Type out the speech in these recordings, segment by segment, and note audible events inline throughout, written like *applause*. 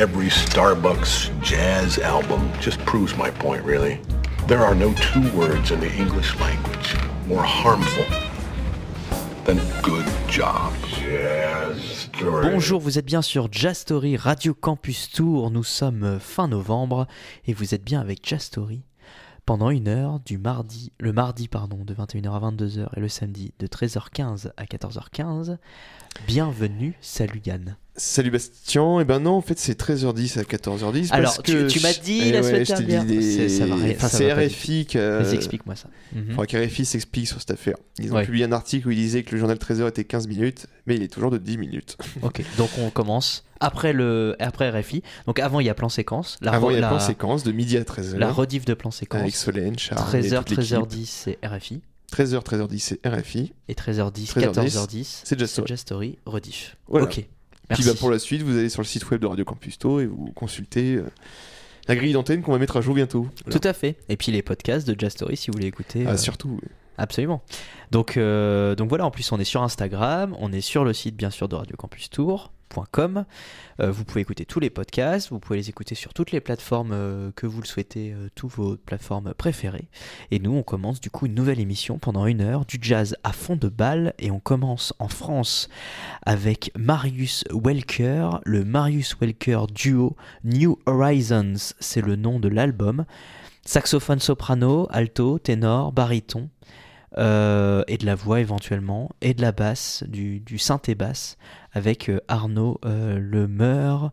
every Starbucks jazz album just proves my point, really. There are no two words in the English language more harmful than good job. Jazz. Bonjour, vous êtes bien sur Jazz Story Radio Campus Tour. Nous sommes fin novembre et vous êtes bien avec Jazz Story pendant une heure du mardi, le mardi pardon, de 21h à 22h et le samedi de 13h15 à 14h15. Bienvenue, salut Yann. Salut Bastien, et ben non en fait c'est 13h10 à 14h10 Alors, parce tu- que tu m'as dit eh la ouais, semaine dernière. des- C'est- ça va rien- enfin, ça c'est va pas du RFI qui Vas-y, explique-moi ça. Mhm. faudra qu'RFI s'explique sur cette affaire. Ils ont Ouais. publié un article où ils disaient que le journal 13h était 15 minutes, mais il est toujours de 10 minutes. *laughs* Ok, donc on commence après le après RFI. Donc avant il y a plan séquence, la, Avant il y a la, plan séquence de midi à 13h. la rediff de plan avec séquence. Solène, Charles, 13h, et toute l'équipe. 13h10 c'est RFI 13h, 13h10 c'est RFI. et 13h10, 13h10, 14h10 c'est Just Story. Just Story rediff. Voilà. Ok. Puis Merci. bah, pour la suite, vous allez sur le site web de Radio Campus Tour et vous consultez euh, la grille d'antenne qu'on va mettre à jour bientôt. Voilà. Tout à fait. Et puis les podcasts de Just Story si vous voulez écouter. Ah, euh, surtout. Absolument. Donc, euh, donc voilà, en plus on est sur Instagram, on est sur le site bien sûr de Euh, vous pouvez écouter tous les podcasts, vous pouvez les écouter sur toutes les plateformes euh, que vous le souhaitez, euh, toutes vos plateformes préférées. Et nous, on commence du coup une nouvelle émission pendant une heure, du jazz à fond de balle, et on commence en France avec Marius Welker, le Marius Welker duo New Horizons, c'est le nom de l'album. Saxophone soprano, alto, ténor, baryton, euh, et de la voix éventuellement, et de la basse, du, du synthé basse, avec euh, Arnaud euh, Lemeur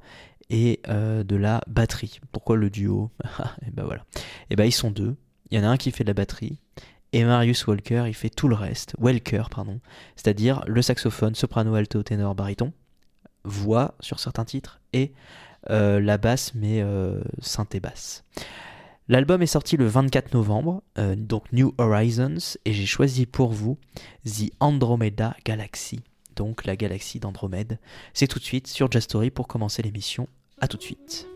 et euh, de la batterie. Pourquoi le duo *laughs* Et ben voilà. Et ben ils sont deux. Il y en a un qui fait de la batterie. Et Marius Walker, il fait tout le reste. Welker, pardon. C'est-à-dire le saxophone, soprano, alto, ténor, baryton, voix sur certains titres, et la basse, mais euh, synthé basse. L'album est sorti le 24 novembre, donc New Horizons, et j'ai choisi pour vous The Andromeda Galaxy, donc la galaxie d'Andromède. C'est tout de suite sur Jazz Story pour commencer l'émission. À tout de suite.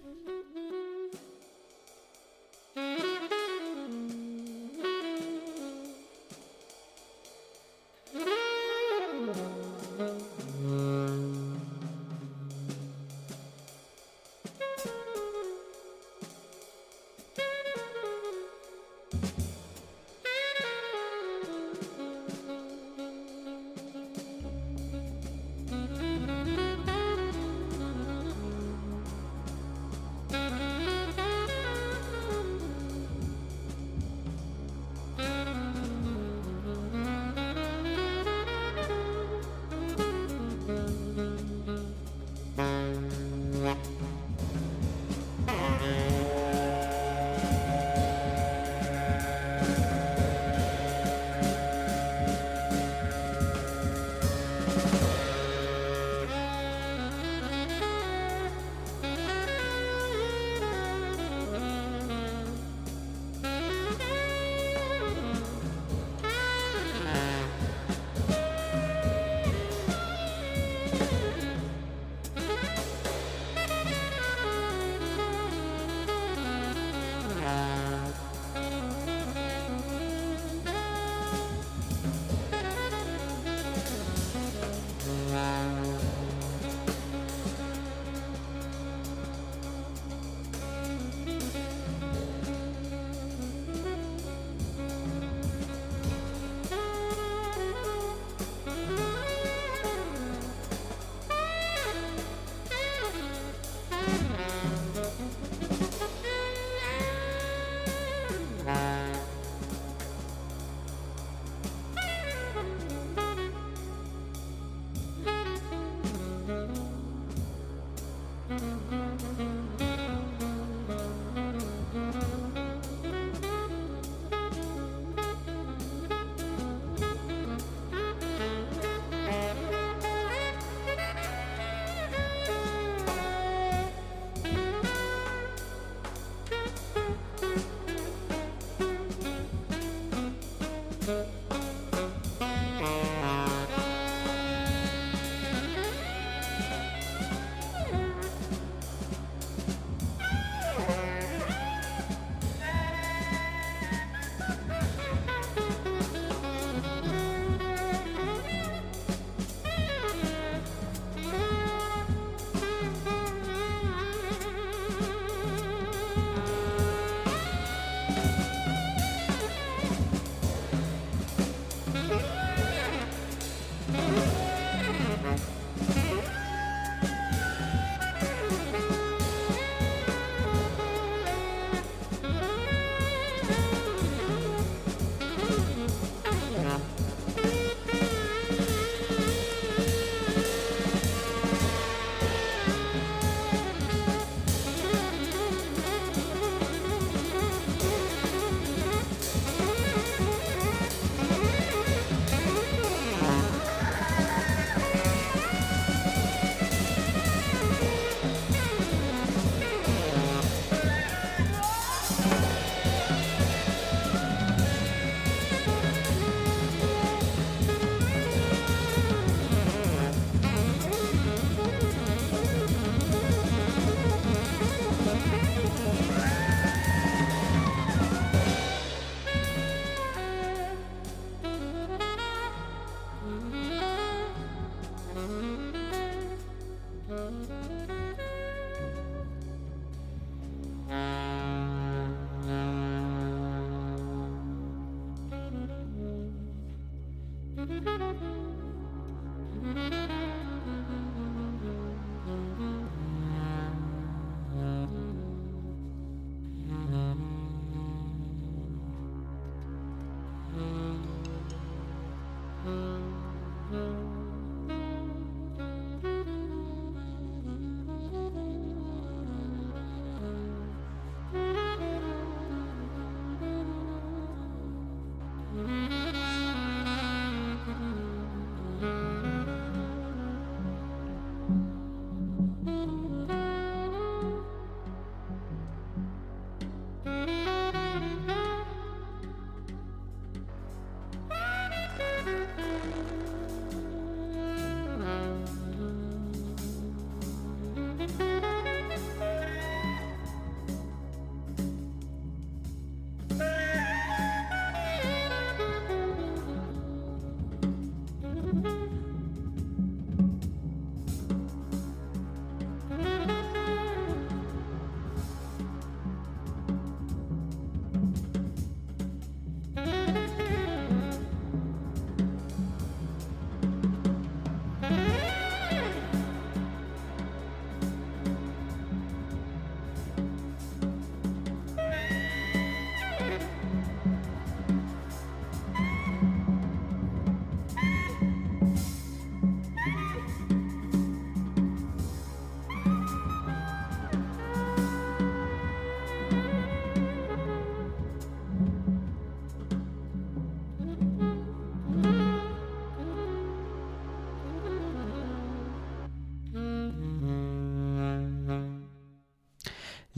Música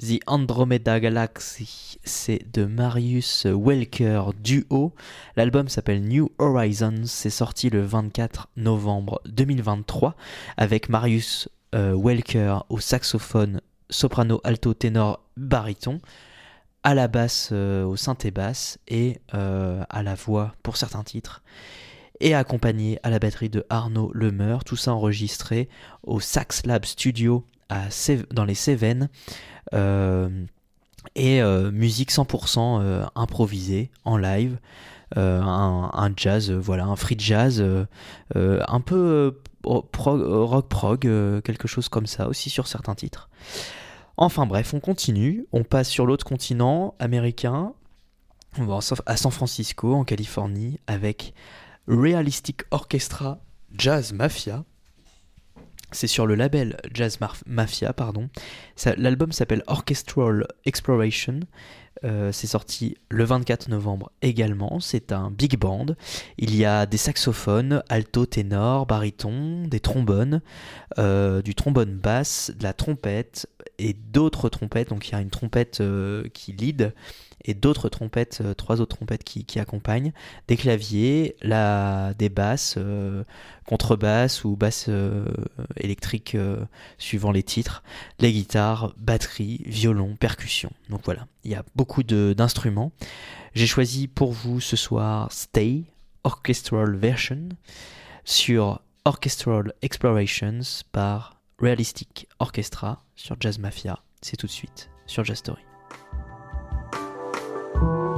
The Andromeda Galaxy, c'est de Marius Welker Duo. L'album s'appelle New Horizons, c'est sorti le 24 novembre 2023 avec Marius euh, Welker au saxophone, soprano, alto, ténor, baryton, à la basse, euh, au synthé basse et euh, à la voix pour certains titres et accompagné à la batterie de Arnaud Lemeur, tout ça enregistré au Sax Lab Studio dans les Cévennes. Euh, et euh, musique 100% euh, improvisée en live. Un, jazz, voilà, un free jazz, un peu rock prog, quelque chose comme ça aussi sur certains titres. Enfin bref, on continue, on passe sur l'autre continent américain, on va à San Francisco, en Californie, avec Realistic Orchestra Jazz Mafia. C'est sur le label Jazz Mafia, pardon. L'album s'appelle Orchestral Exploration. Euh, c'est sorti le 24 novembre également. C'est un big band. Il y a des saxophones, alto, ténor, baryton, des trombones, euh, du trombone basse, de la trompette et d'autres trompettes. Donc il y a une trompette euh, qui lead et d'autres trompettes, euh, trois autres trompettes qui, accompagnent, des claviers, la, des basses, euh, contrebasses ou basses euh, électriques suivant les titres, les guitares, batterie, violon, percussion. Donc voilà, il y a beaucoup d'instruments. J'ai choisi pour vous ce soir Stay, Orchestral Version, sur Orchestral Explorations par Realistic Orchestra sur Jazz Mafia. C'est tout de suite sur Jazz Story. thank you.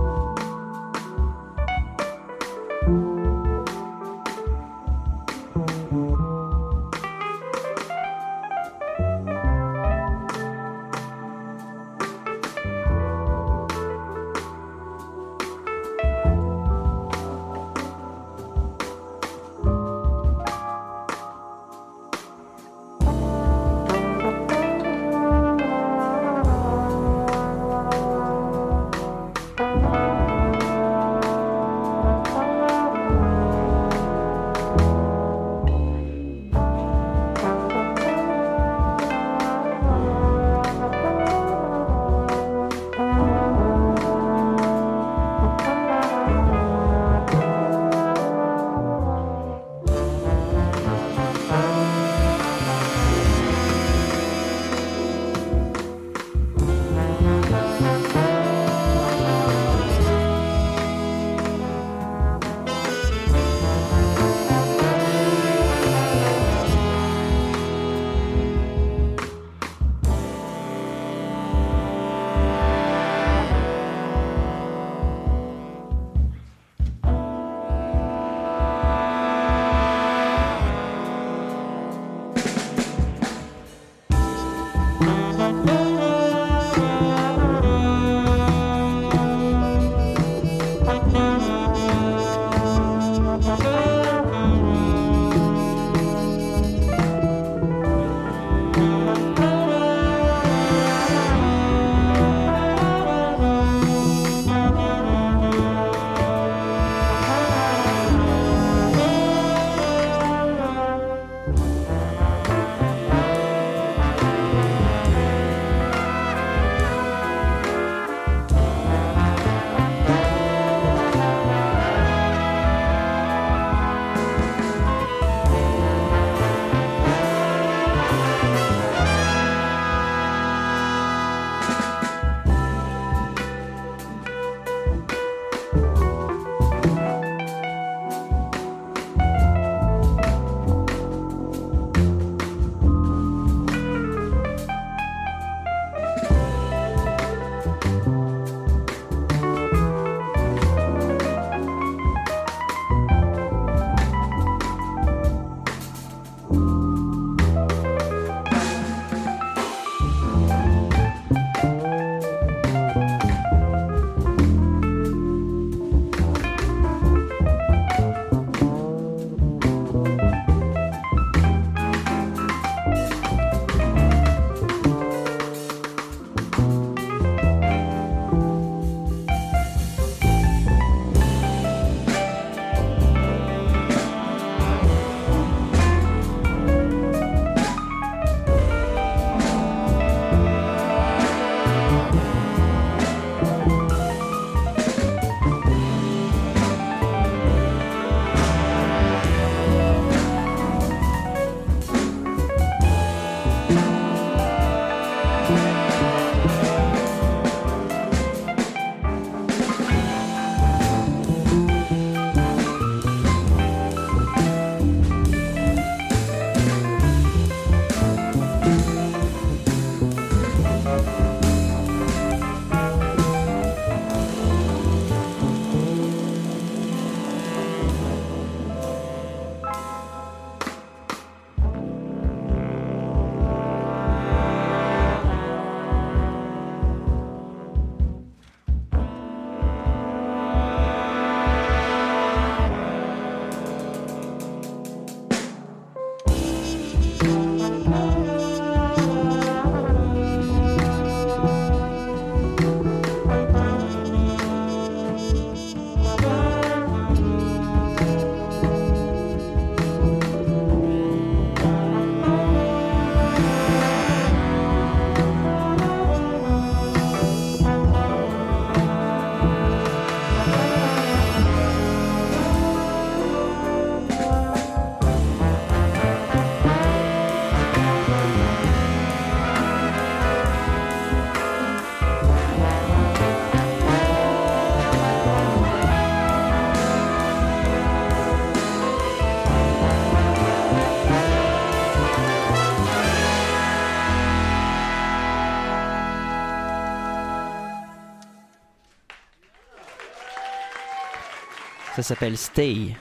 S'appelle Stay.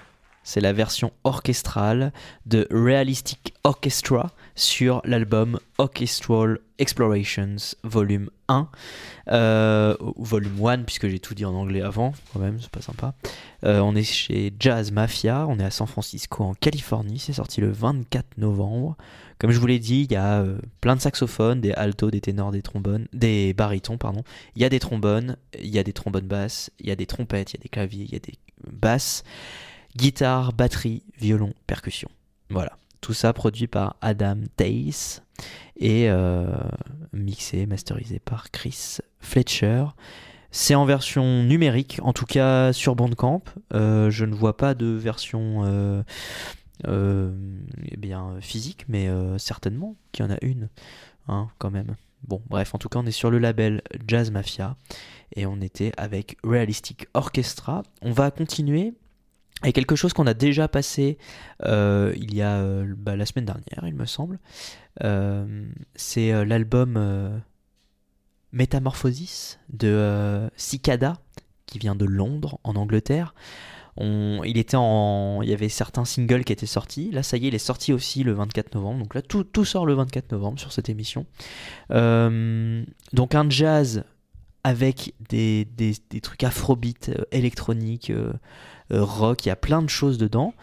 C'est la version orchestrale de Realistic Orchestra sur l'album Orchestral Explorations Volume 1. Euh, volume 1, puisque j'ai tout dit en anglais avant, quand même, c'est pas sympa. Euh, on est chez Jazz Mafia, on est à San Francisco, en Californie. C'est sorti le 24 novembre. Comme je vous l'ai dit, il y a euh, plein de saxophones, des altos, des ténors, des trombones, des barytons, pardon. Il y a des trombones, il y a des trombones basses, il y a des trompettes, il y a des claviers, il y a des basses guitare, batterie, violon, percussion. Voilà. Tout ça produit par Adam Tace et euh, mixé, masterisé par Chris Fletcher. C'est en version numérique, en tout cas sur Bandcamp. Euh, je ne vois pas de version eh bien, physique, mais certainement qu'il y en a une, hein, quand même. Bon, bref, en tout cas, on est sur le label Jazz Mafia et on était avec Realistic Orchestra. On va continuer et quelque chose qu'on a déjà passé euh, il y a euh, bah, la semaine dernière, il me semble. Euh, c'est l'album Métamorphosis de Cicada, qui vient de Londres, en Angleterre. Il, était en, il y avait certains singles qui étaient sortis. Là, ça y est, il est sorti aussi le 24 novembre. Donc là, tout, sort le 24 novembre sur cette émission. donc un jazz avec des, des, des trucs afrobeat, électroniques euh, rock, il y a plein de choses dedans.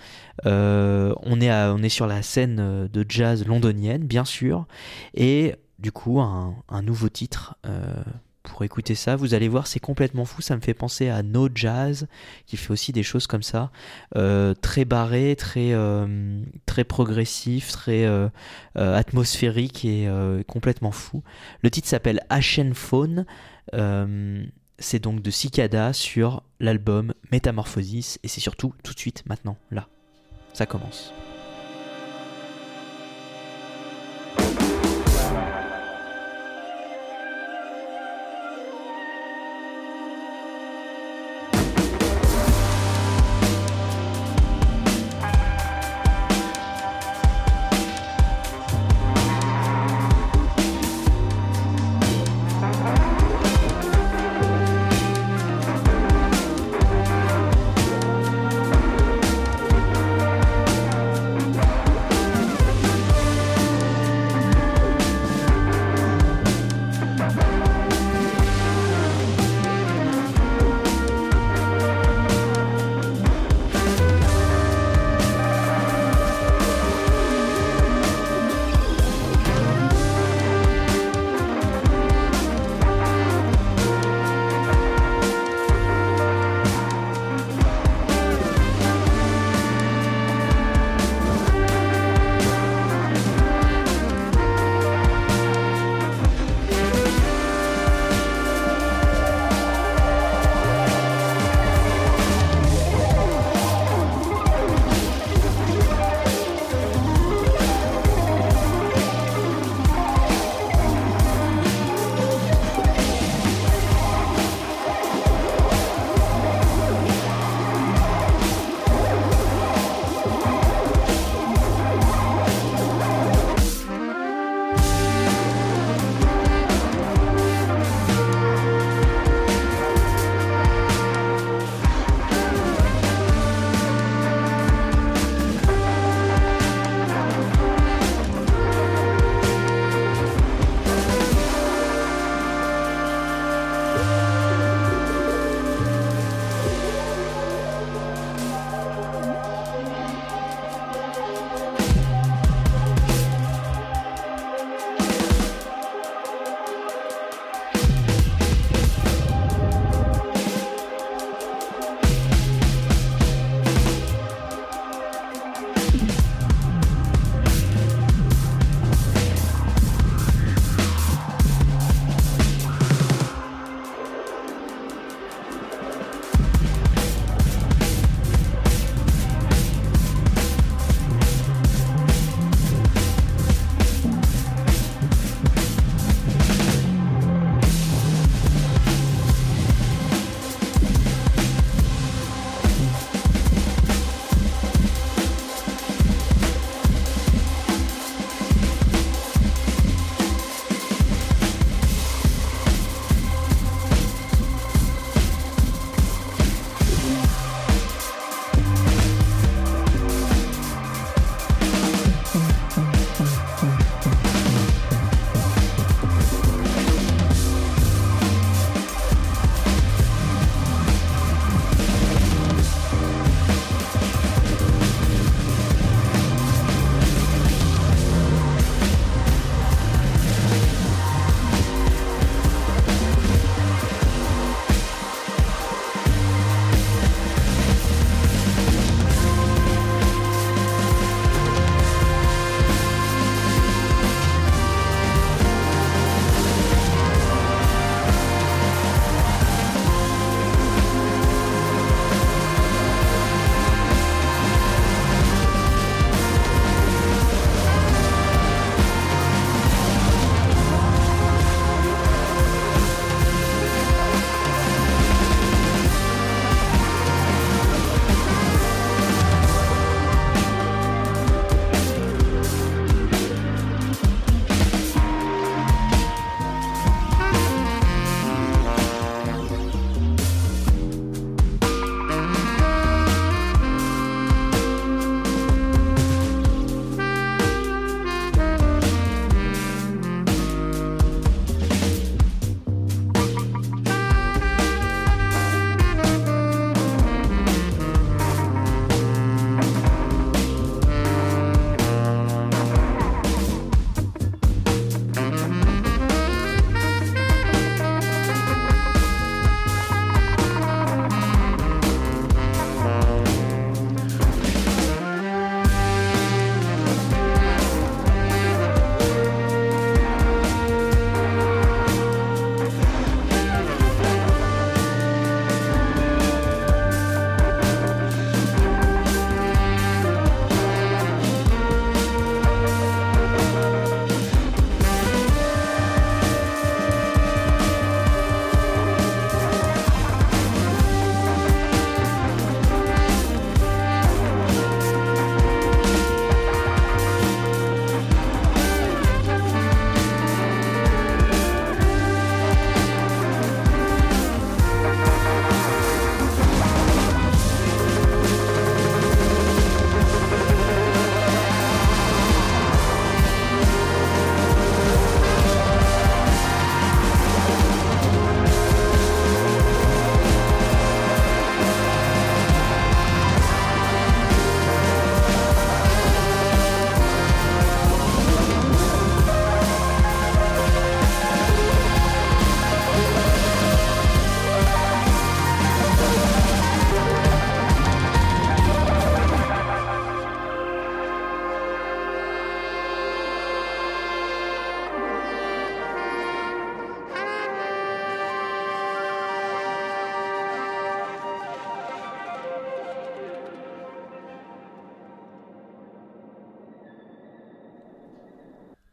Euh, on, est sur la scène euh, de jazz londonienne, bien sûr, et du coup, un, nouveau titre pour écouter ça. Vous allez voir, c'est complètement fou. Ça me fait penser à No Jazz, qui fait aussi des choses comme ça, très barré, très très progressif, très atmosphérique et complètement fou. Le titre s'appelle Ashen Phone c'est donc de Cicada sur l'album Métamorphosis et c'est surtout tout de suite maintenant, là. Ça commence.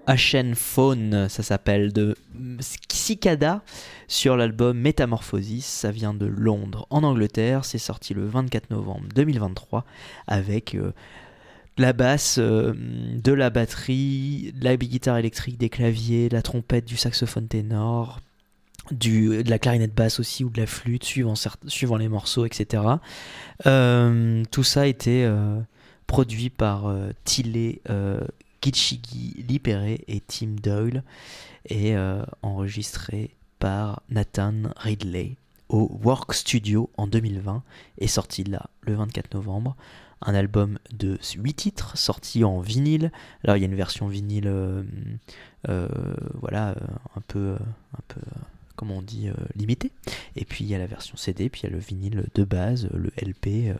Ashen Phone, ça s'appelle, de Cicada sur l'album Metamorphosis. Ça vient de Londres, en Angleterre. C'est sorti le 24 novembre 2023 avec euh, la basse, euh, de la batterie, de la guitare électrique, des claviers, la trompette, du saxophone ténor, de la clarinette basse aussi ou de la flûte, suivant, les morceaux, etc. Euh, tout ça a été produit par euh, Gichigi Lipere et Tim Doyle et euh, enregistré par Nathan Ridley au Work Studio en 2020 et sorti là le 24 novembre. Un album de 8 titres sorti en vinyle. Alors il y a une version vinyle, euh, euh, voilà, un peu, un peu, comment on dit, limitée. Et puis il y a la version CD, puis il y a le vinyle de base, le LP.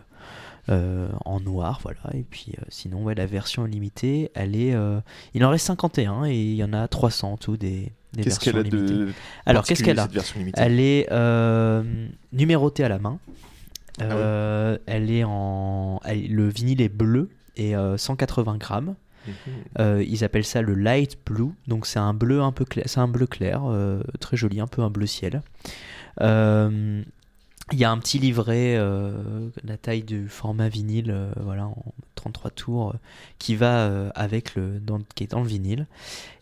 Euh, en noir, voilà. Et puis euh, sinon, ouais, la version limitée, elle est, euh, il en reste 51 et il y en a 300 en tout des, des Qu'est-ce versions qu'elle a limitées. de. Alors qu'est-ce qu'elle a Elle est numérotée à la main. Ah Elle est en, elle- le vinyle est bleu et euh, 180 grammes. Mhm. Euh, ils appellent ça le light blue, donc c'est un bleu un peu clair, c'est un bleu clair, euh, très joli, un peu un bleu ciel. Euh, Il y a un petit livret, euh, la taille du format vinyle, euh, voilà, en 33 tours, euh, qui va avec le, dans, qui est dans le vinyle.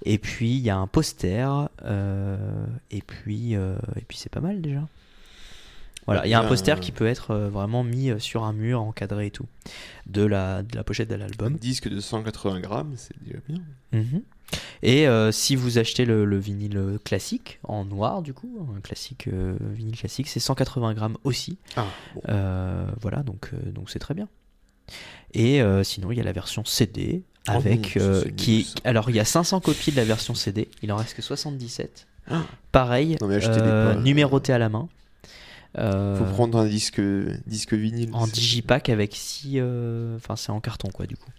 Et puis il y a un poster, et puis, et puis c'est pas mal déjà. Voilà, il y a un poster qui peut être vraiment mis sur un mur, encadré et tout, de la, de la pochette de Un l'album. disque de 180 grammes, c'est déjà bien. Mhm. Et euh, si vous achetez le, le vinyle classique, en noir du coup, un classique euh, vinyle classique, c'est 180 grammes aussi. Ah, bon. Euh, voilà, donc donc c'est très bien. Et sinon, il y a la version CD Oh avec qui est- alors il y a 500 copies de la version CD, il en reste que 77. Ah. Pareil, Non, pas. numéroté à la main. Faut prendre un disque, disque vinyle. en digipack avec 6 enfin c'est en carton quoi du coup.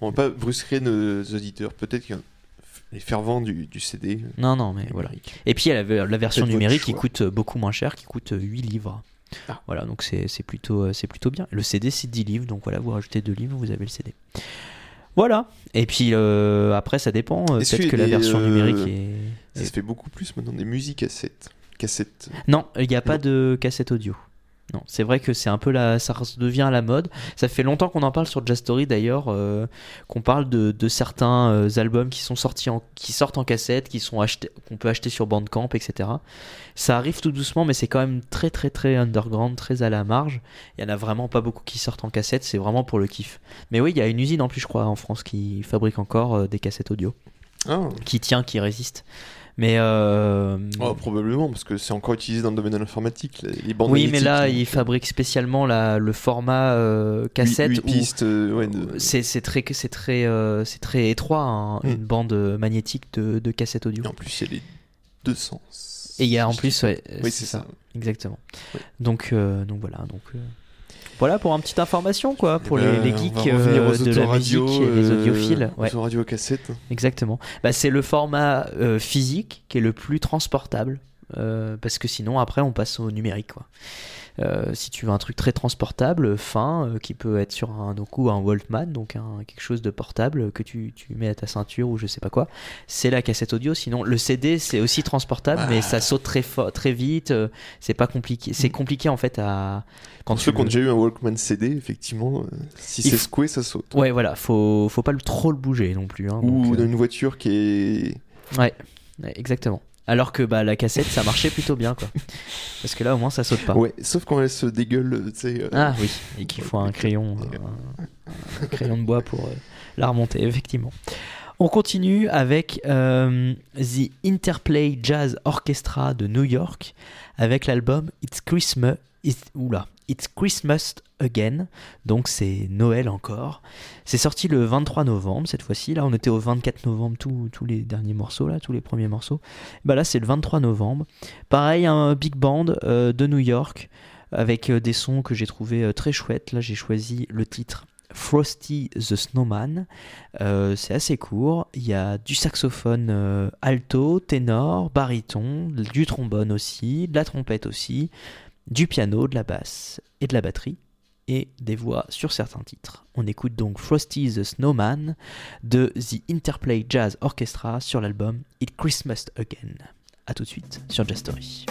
On va pas brusquer nos auditeurs. Peut-être que les fervents du, du CD. Non non mais voilà. Et puis il y a la, la version numérique qui coûte beaucoup moins cher, qui coûte 8 livres. Ah. Voilà, donc c'est plutôt, euh, c'est plutôt bien. Le CD c'est 10 livres, donc voilà, vous rajoutez 2 livres, vous avez le CD. Voilà, et puis euh, après ça dépend, euh, peut-être que la version euh, numérique est... Ça se fait beaucoup plus maintenant des musiques cassettes. Cassettes? Non, il n'y a pas de cassette audio. Non, c'est vrai que c'est un peu la, ça devient à la mode. Ça fait longtemps qu'on en parle sur Jazz Story d'ailleurs, euh, qu'on parle de, de certains euh, albums qui sont sortis, en, qui sortent en cassette, qui sont achetés, qu'on peut acheter sur Bandcamp, etc. Ça arrive tout doucement, mais c'est quand même très très très underground, très à la marge. Il y en a vraiment pas beaucoup qui sortent en cassette. C'est vraiment pour le kiff. Mais oui, il y a une usine en plus, je crois, en France qui fabrique encore euh, des cassettes audio, Ah, qui tient, qui résiste. Mais euh, oh, probablement, parce que c'est encore utilisé dans le domaine de l'informatique. Les, les bandes oui, mais là, donc, ils fabriquent spécialement la, le format euh, cassette. huit où pistes, euh, ouais, de- C'est très, c'est très, euh, c'est très étroit, hein, Mm. une bande magnétique de, de cassette audio. Et en plus, il y a les deux sens. Et il y a en plus, ouais, Oui, c'est ça. exactement. Ouais. Donc, euh, donc voilà, donc euh, voilà pour une petite information quoi, pour Eh les, ben, les geeks euh, aux de la musique autoradios, et les euh, audiophiles. Ouais. Aux radios cassettes. Exactement. Bah, c'est le format euh, physique qui est le plus transportable. Euh, parce que sinon, après, on passe au numérique. Quoi. Euh, si tu veux un truc très transportable, fin, euh, qui peut être sur un, donc, ou un Walkman, donc un, quelque chose de portable que tu, tu mets à ta ceinture ou je sais pas quoi, c'est la cassette audio. Sinon, le CD, c'est aussi transportable, Ah. mais ça saute très, très vite. euh, c'est pas compliqué. C'est compliqué en fait à. Quand Pour ceux qui ont déjà eu un Walkman CD, effectivement, si c'est f- secoué, ça saute. Ouais, voilà, faut, faut pas le, trop le bouger non plus. hein, Ou donc, euh, dans une voiture qui est. Ouais, ouais, exactement. Alors que bah, la cassette, ça marchait plutôt bien, quoi. Parce que là, au moins, ça saute pas. Ouais, sauf quand elle se dégueule, euh, tu sais. euh, Ah oui, et qu'il faut un crayon, un, un crayon de bois pour euh, la remonter, effectivement. On continue avec euh, The Interplay Jazz Orchestra de New York, avec l'album It's Christmas, It's, oula, It's Christmas Again, donc c'est Noël encore. C'est sorti le 23 novembre cette fois-ci. Là, on était au 24 novembre, tous les derniers morceaux, là, tous les premiers morceaux. Bah là, c'est le 23 novembre. Pareil, un big band euh, de New York avec euh, des sons que j'ai trouvé euh, très chouettes. Là, j'ai choisi le titre Frosty the Snowman. C'est assez court. Il y a du saxophone alto, ténor, baryton, du trombone aussi, de la trompette aussi, du piano, de la basse et de la batterie. et des voix sur certains titres. On écoute donc Frosty the Snowman de The Interplay Jazz Orchestra sur l'album It Christmas Again. A tout de suite sur Jazz Story.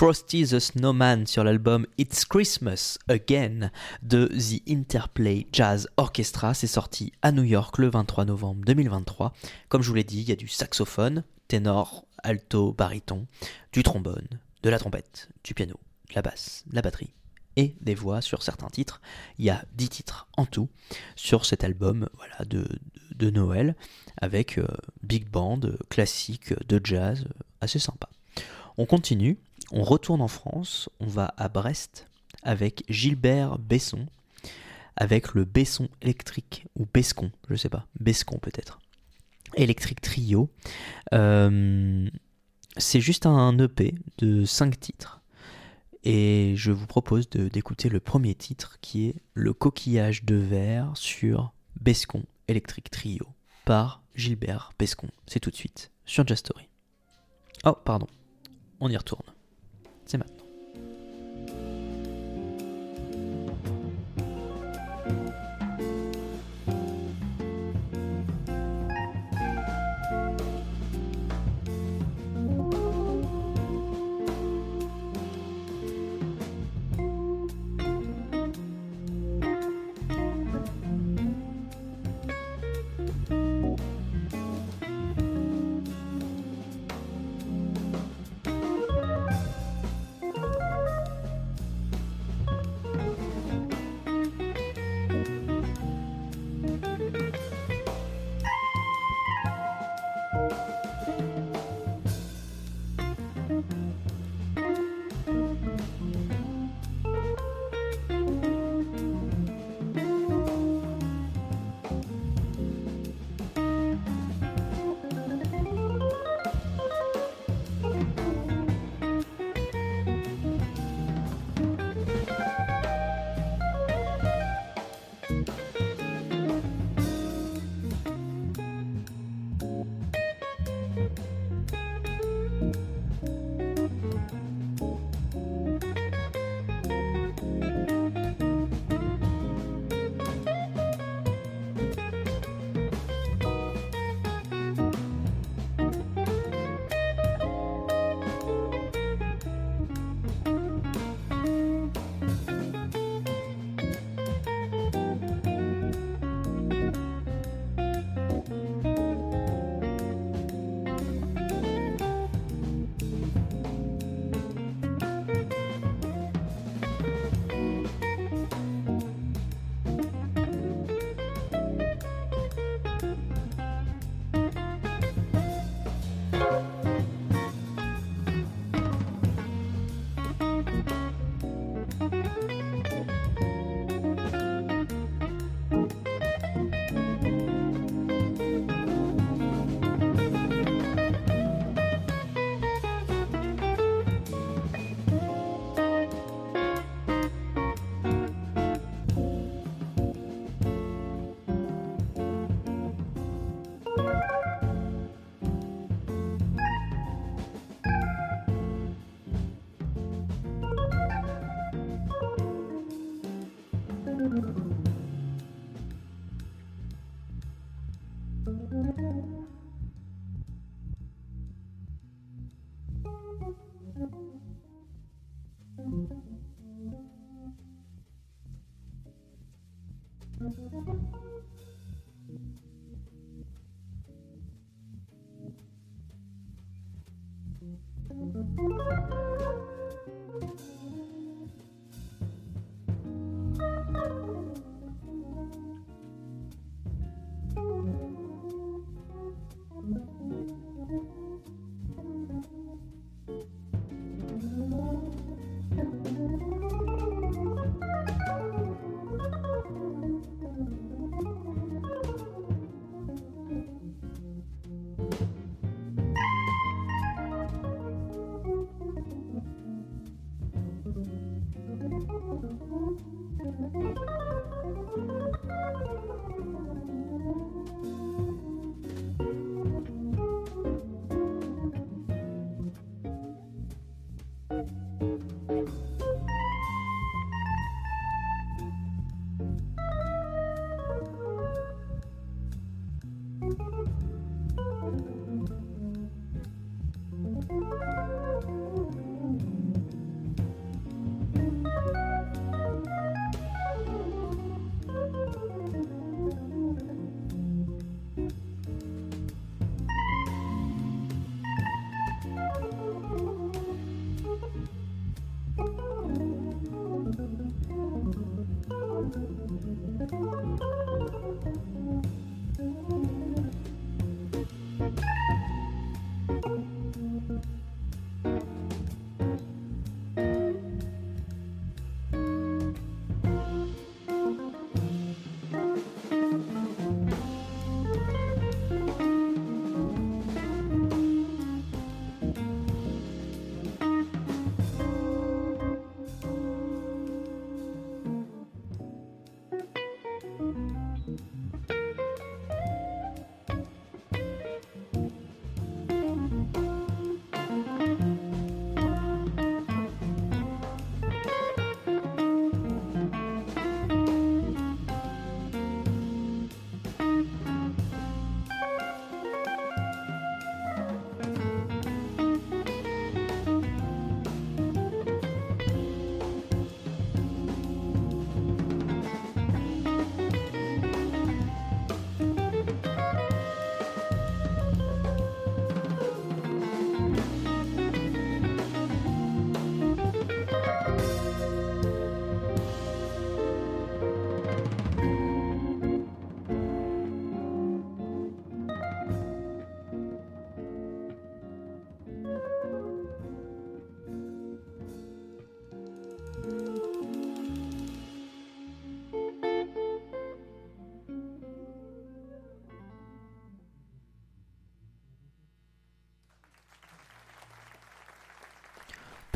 Frosty the Snowman sur l'album It's Christmas Again de The Interplay Jazz Orchestra. C'est sorti à New York le 23 novembre 2023. Comme je vous l'ai dit, il y a du saxophone, ténor, alto, baryton, du trombone, de la trompette, du piano, de la basse, de la batterie et des voix sur certains titres. Il y a 10 titres en tout sur cet album voilà, de, de, Noël avec euh, big band, classique, de jazz, assez sympa. On continue on retourne en France, on va à Brest avec Gilbert Besson, avec le Besson électrique, ou Bescon, je sais pas, Bescon peut-être. Électrique Trio. Euh, c'est juste un EP de 5 titres. Et je vous propose d'écouter le premier titre qui est Le coquillage de verre sur Bescon Electric Trio par Gilbert Bescon. C'est tout de suite sur Just Story. Oh, pardon. On y retourne. C'est maintenant.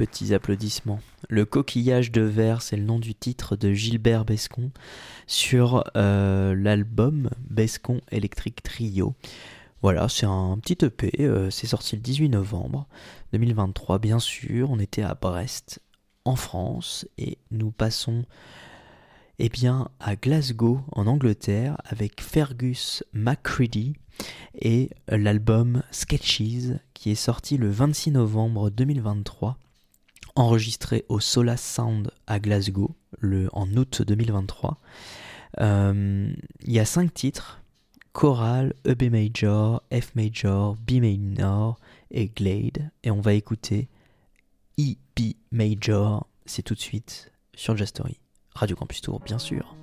Petits applaudissements. Le coquillage de verre, c'est le nom du titre de Gilbert Bescon sur euh, l'album Bescon Electric Trio. Voilà, c'est un petit EP, euh, c'est sorti le 18 novembre 2023, bien sûr. On était à Brest, en France, et nous passons eh bien, à Glasgow, en Angleterre, avec Fergus McCready et l'album Sketches, qui est sorti le 26 novembre 2023 enregistré au Solas Sound à Glasgow le, en août 2023. Euh, il y a cinq titres Choral, EB Major, F Major, B Minor et Glade. Et on va écouter EP Major. C'est tout de suite sur Jastory. Radio Campus Tour, bien sûr.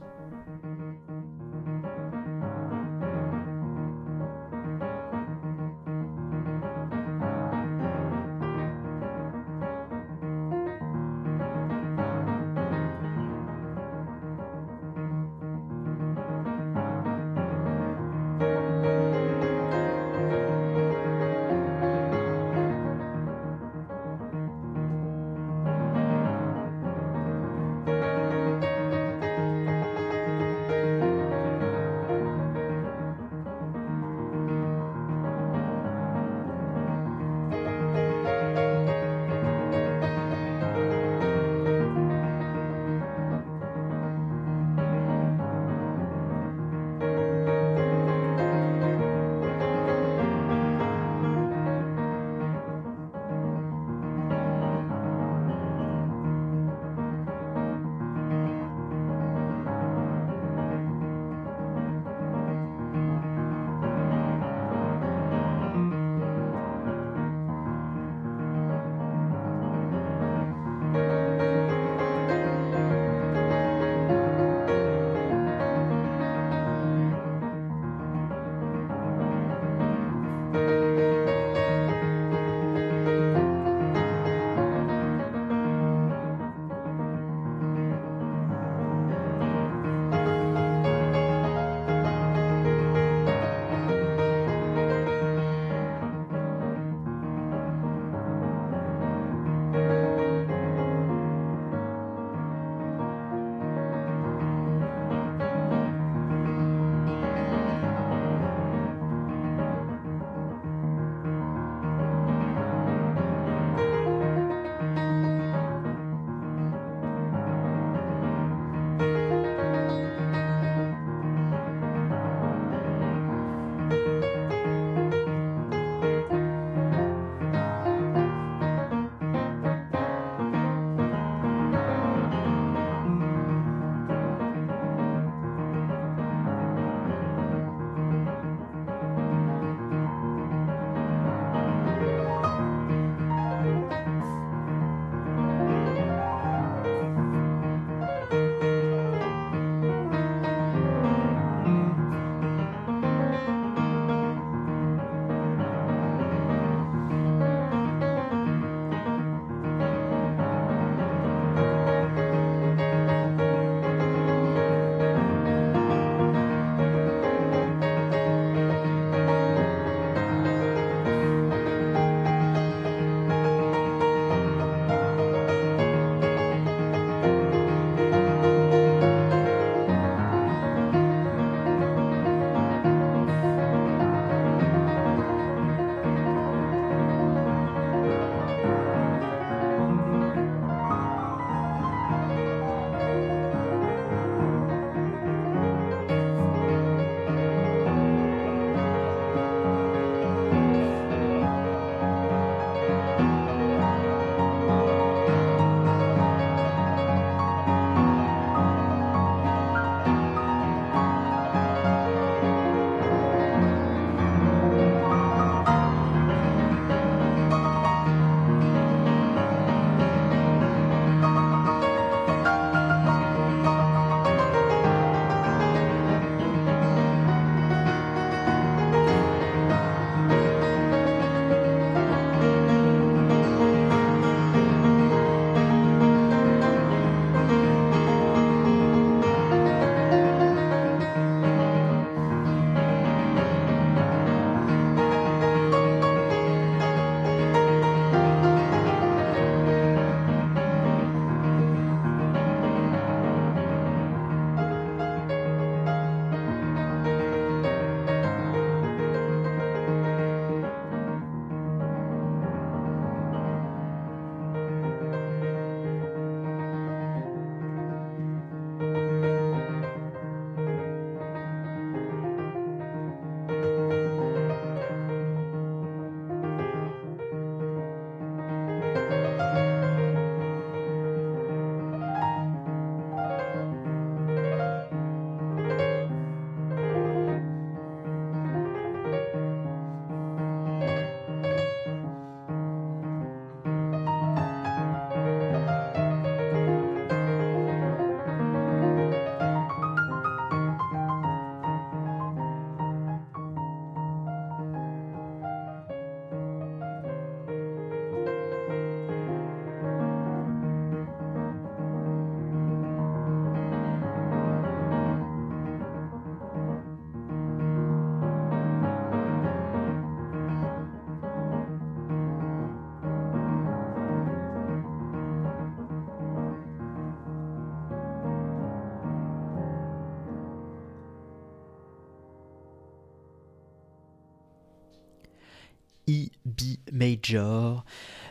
Major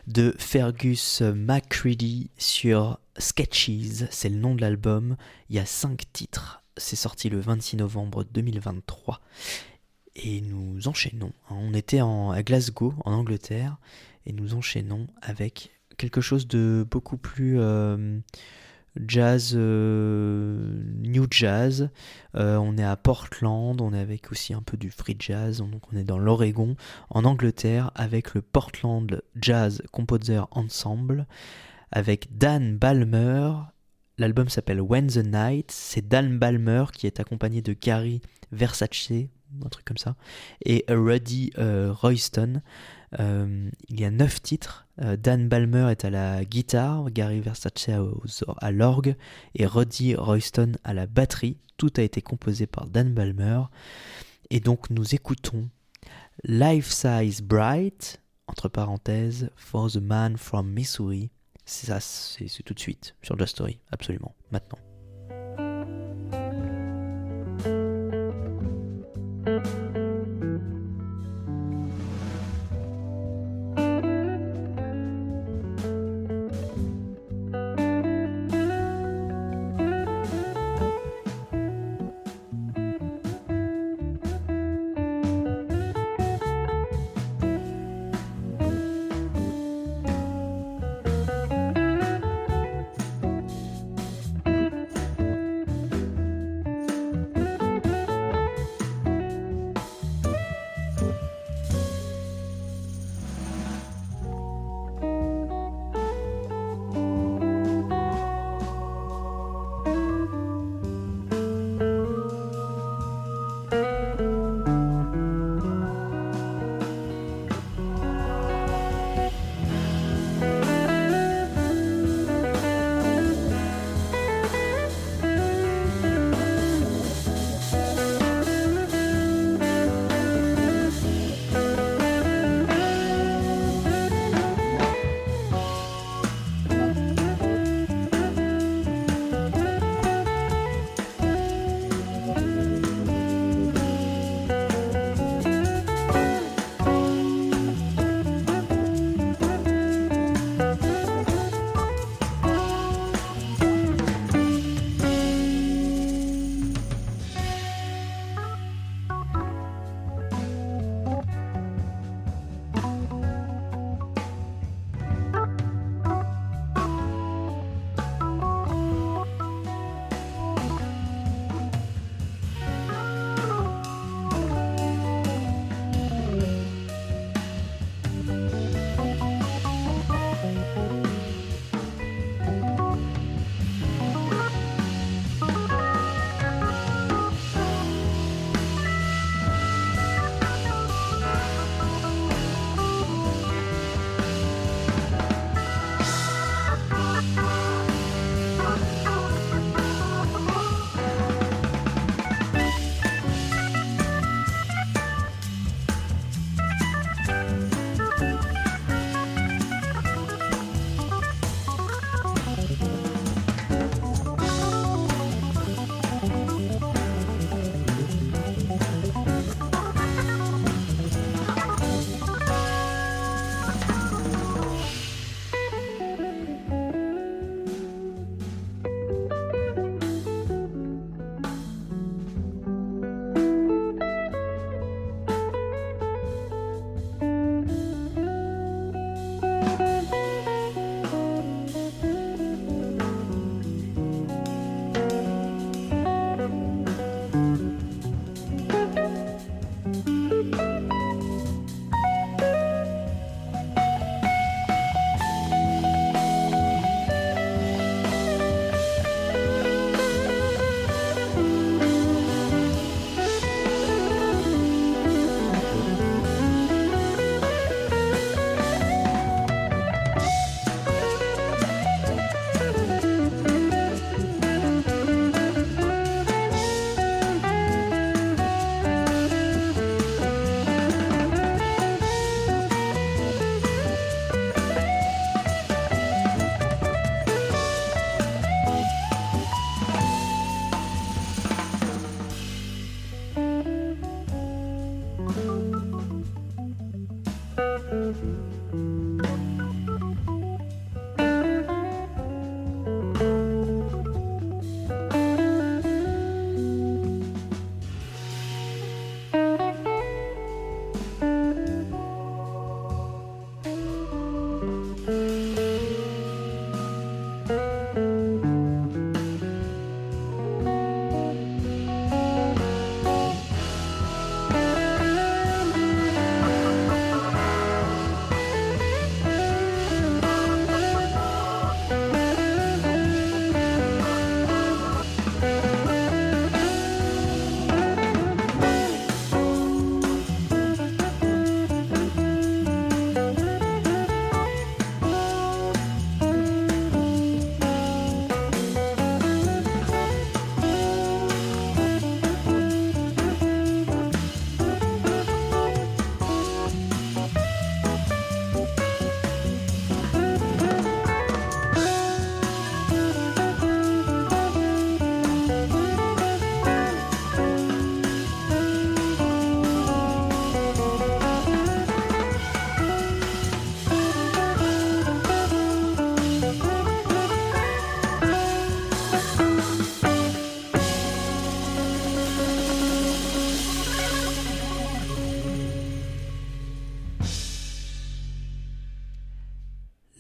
de Fergus McCready sur Sketches, c'est le nom de l'album. Il y a 5 titres. C'est sorti le 26 novembre 2023. Et nous enchaînons. On était à Glasgow, en Angleterre, et nous enchaînons avec quelque chose de beaucoup plus euh, jazz, euh, new jazz. Euh, on est à Portland, on est avec aussi un peu du free jazz, donc on est dans l'Oregon, en Angleterre, avec le Portland Jazz Composer Ensemble, avec Dan Balmer. L'album s'appelle When the Night. C'est Dan Balmer qui est accompagné de Gary Versace, un truc comme ça, et Ruddy Royston. Euh, il y a neuf titres. Euh, Dan Balmer est à la guitare, Gary Versace à l'orgue et Roddy Royston à la batterie. Tout a été composé par Dan Balmer. Et donc nous écoutons Life Size Bright, entre parenthèses, For the Man from Missouri. C'est ça, c'est tout de suite sur Just Story, absolument, maintenant.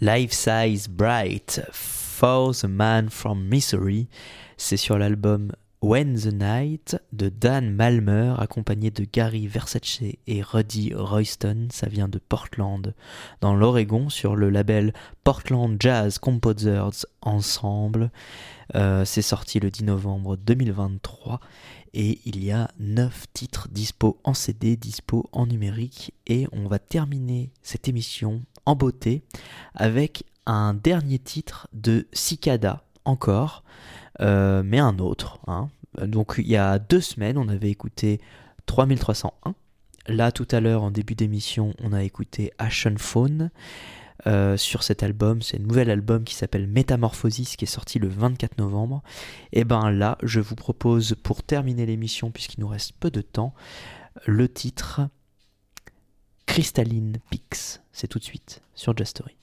Life Size Bright for the Man from Missouri. C'est sur l'album When the Night de Dan Malmer, accompagné de Gary Versace et Ruddy Royston. Ça vient de Portland, dans l'Oregon, sur le label Portland Jazz Composers Ensemble. Euh, c'est sorti le 10 novembre 2023 et il y a 9 titres dispo en CD, dispo en numérique et on va terminer cette émission en beauté avec un dernier titre de Cicada encore, euh, mais un autre. Hein. Donc il y a deux semaines, on avait écouté 3301. Là, tout à l'heure, en début d'émission, on a écouté Ashen Phone. Euh, sur cet album, c'est un nouvel album qui s'appelle Métamorphosis qui est sorti le 24 novembre. Et ben là, je vous propose pour terminer l'émission, puisqu'il nous reste peu de temps, le titre Crystalline Pix. C'est tout de suite sur Just Story.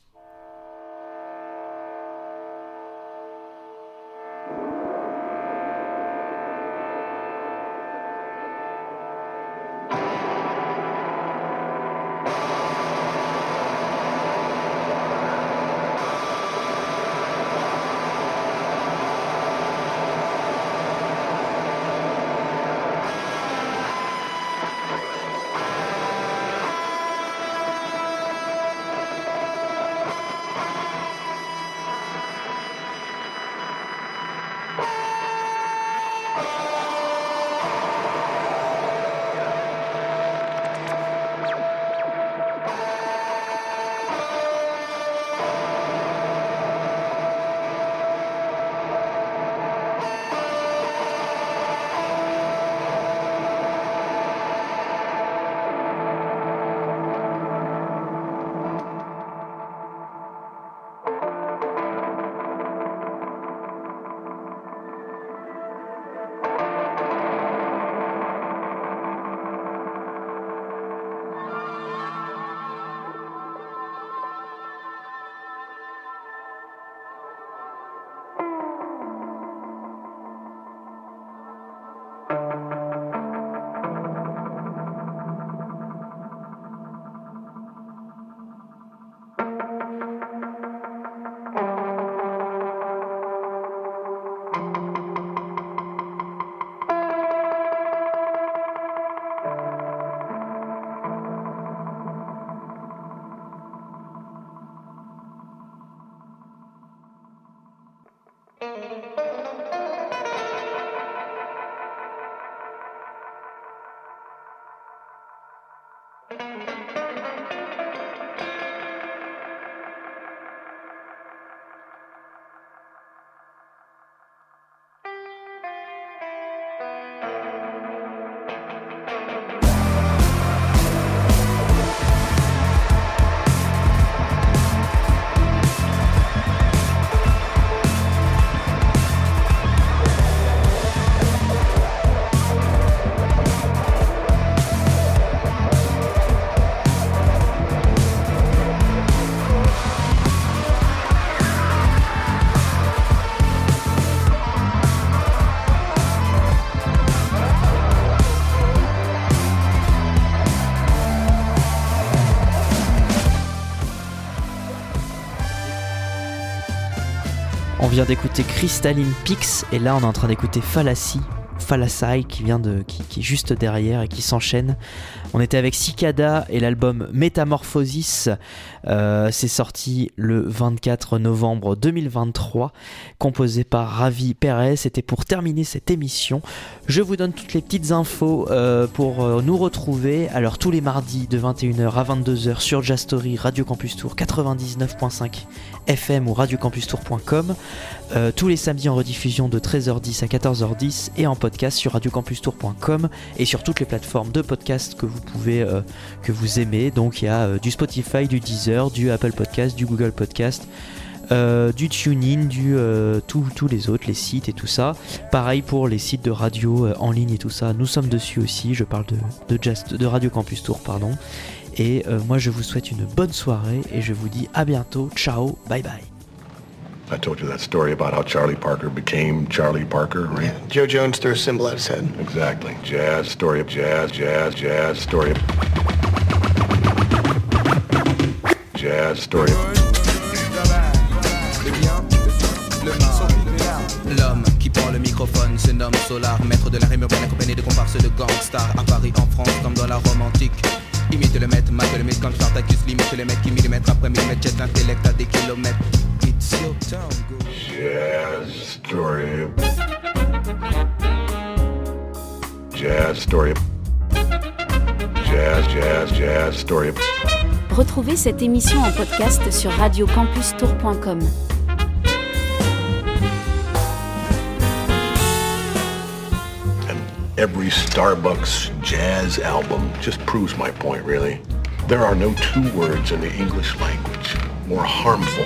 Vient d'écouter Crystalline Pix et là on est en train d'écouter Fallacy, Fallacy qui vient de qui, est juste derrière et qui s'enchaîne. On était avec Cicada et l'album Métamorphosis. Euh, c'est sorti le 24 novembre 2023, composé par Ravi Perez. C'était pour terminer cette émission. Je vous donne toutes les petites infos euh, pour euh, nous retrouver. Alors tous les mardis de 21h à 22h sur Jastory, Radio Campus Tour 99.5 FM ou radiocampustour.com. Euh, tous les samedis en rediffusion de 13h10 à 14h10 et en podcast sur radiocampustour.com et sur toutes les plateformes de podcast que vous pouvez que vous aimez. Donc il y a du Spotify, du Deezer, du Apple Podcast, du Google Podcast. Euh, du TuneIn, du euh, tous les autres, les sites et tout ça. Pareil pour les sites de radio euh, en ligne et tout ça. Nous sommes dessus aussi. Je parle de, de, de Radio Campus Tour, pardon. Et moi, je vous souhaite une bonne soirée et je vous dis à bientôt. Ciao, bye bye. I told you that story about how Charlie Parker became Charlie Parker, right? Yeah. Joe Jones threw a symbol at his head. Exactly. Jazz, story of jazz, jazz, jazz, story of... Jazz, story L'homme qui prend le microphone se nomme Solar, maître de la rime urbaine accompagné de comparses de gangsters à Paris, en France, comme dans la Rome antique. Imite le maître, mate le maître, comme Spartacus, limite le maître qui millimètre après millimètre jette l'intellect à des kilomètres. It's your town, go. Jazz story. Jazz story. Jazz, jazz, jazz story. Retrouvez cette émission en podcast sur radiocampustour.com. And every Starbucks jazz album just proves my point, really. There are no two words in the English language more harmful